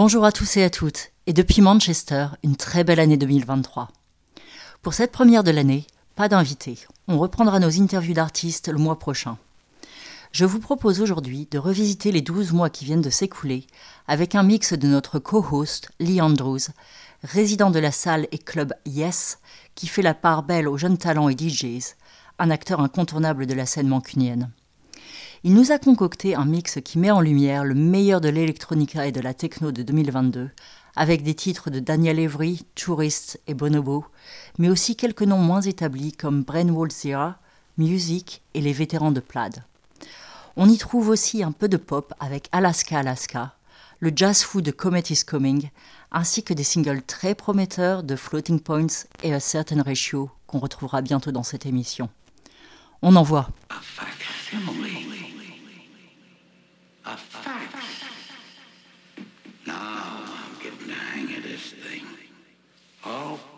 Bonjour à tous et à toutes, et depuis Manchester, une très belle année 2023. Pour cette première de l'année, pas d'invité. On reprendra nos interviews d'artistes le mois prochain. Je vous propose aujourd'hui de revisiter les 12 mois qui viennent de s'écouler avec un mix de notre co-host Lee Andrews, résident de la salle et club Yes, qui fait la part belle aux jeunes talents et DJs, un acteur incontournable de la scène mancunienne. Il nous a concocté un mix qui met en lumière le meilleur de l'électronica et de la techno de 2022, avec des titres de Daniel Avery, Tourist et Bonobo, mais aussi quelques noms moins établis comme Bren Zira, Music et les vétérans de Plaid. On y trouve aussi un peu de pop avec Alaska Alaska, le jazz fou de Comet is Coming, ainsi que des singles très prometteurs de Floating Points et A Certain Ratio qu'on retrouvera bientôt dans cette émission. On en voit. Oh.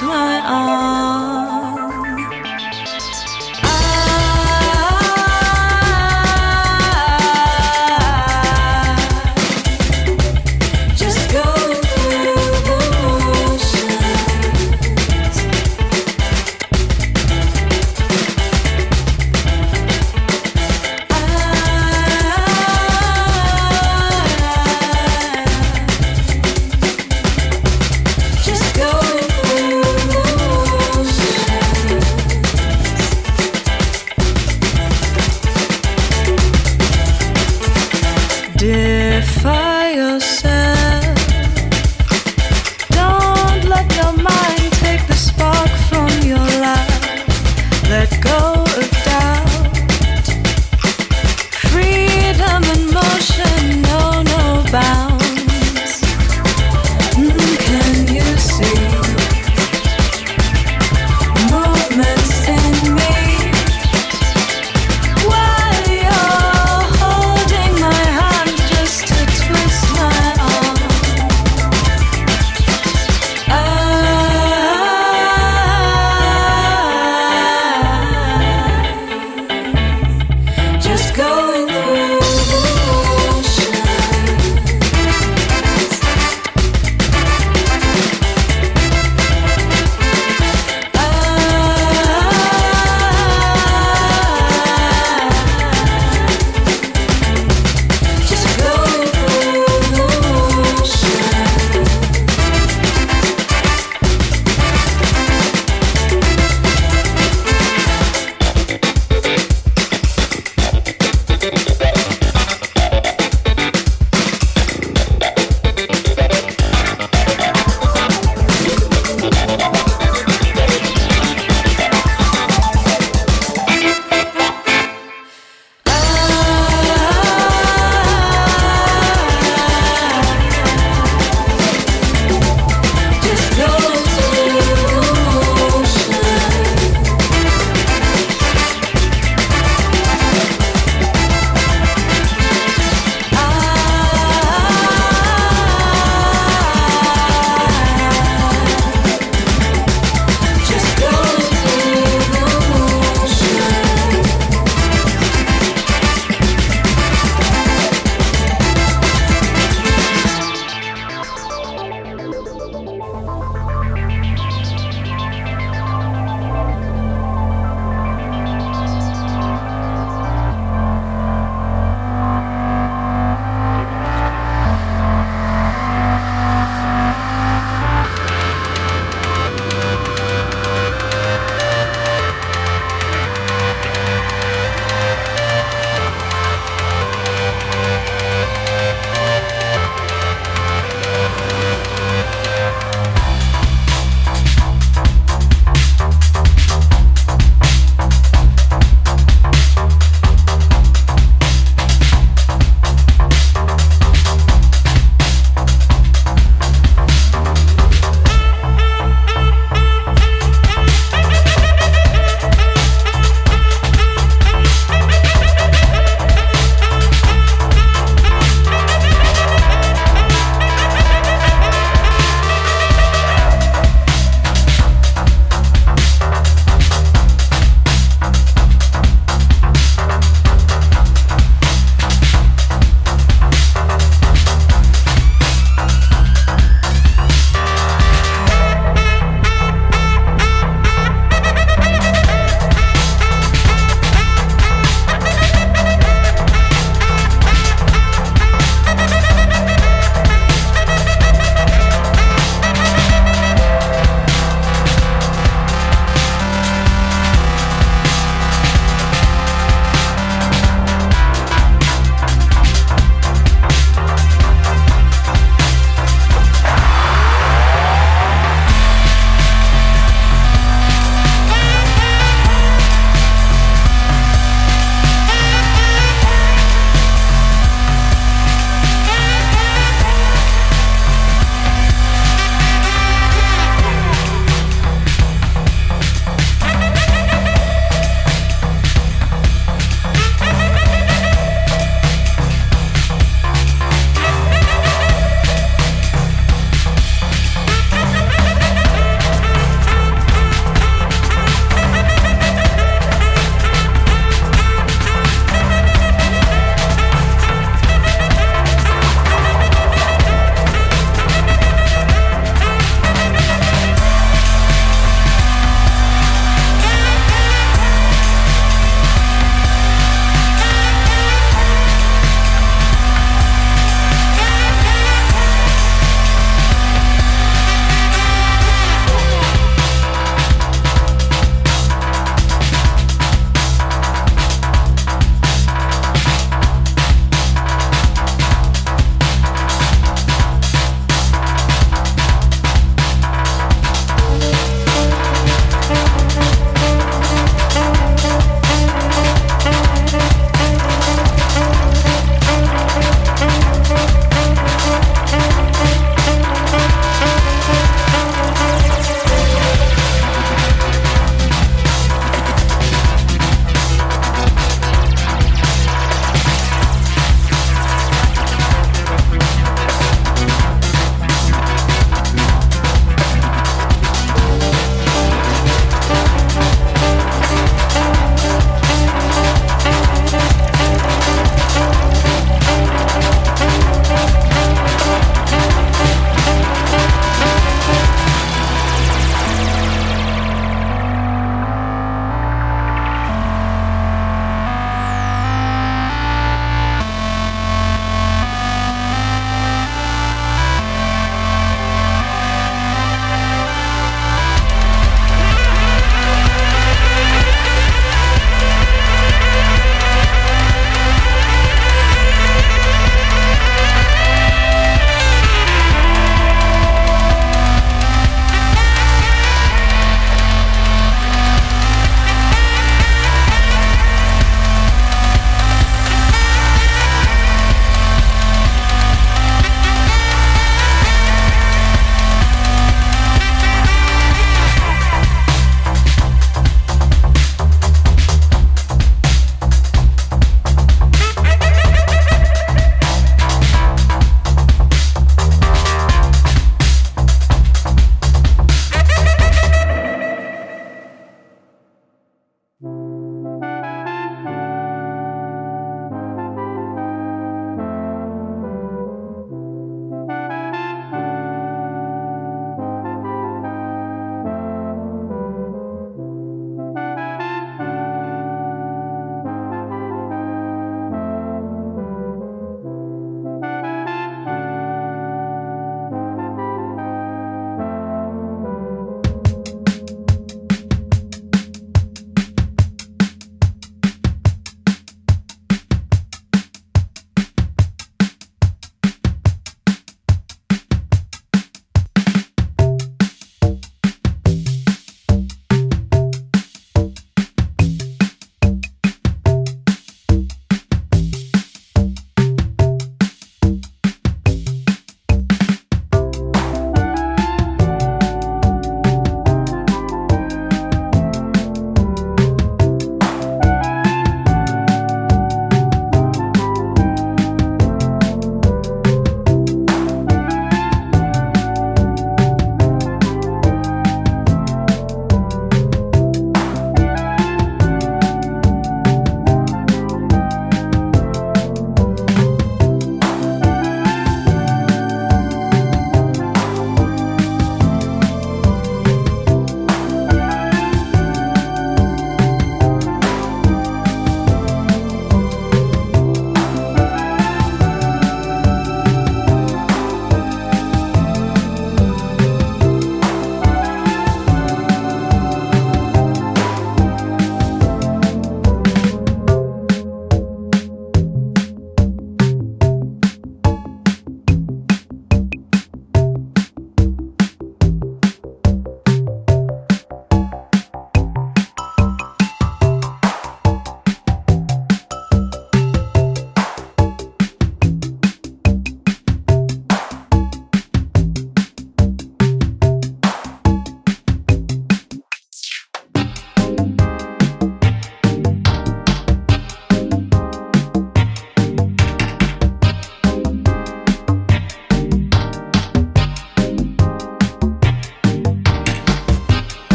my arm.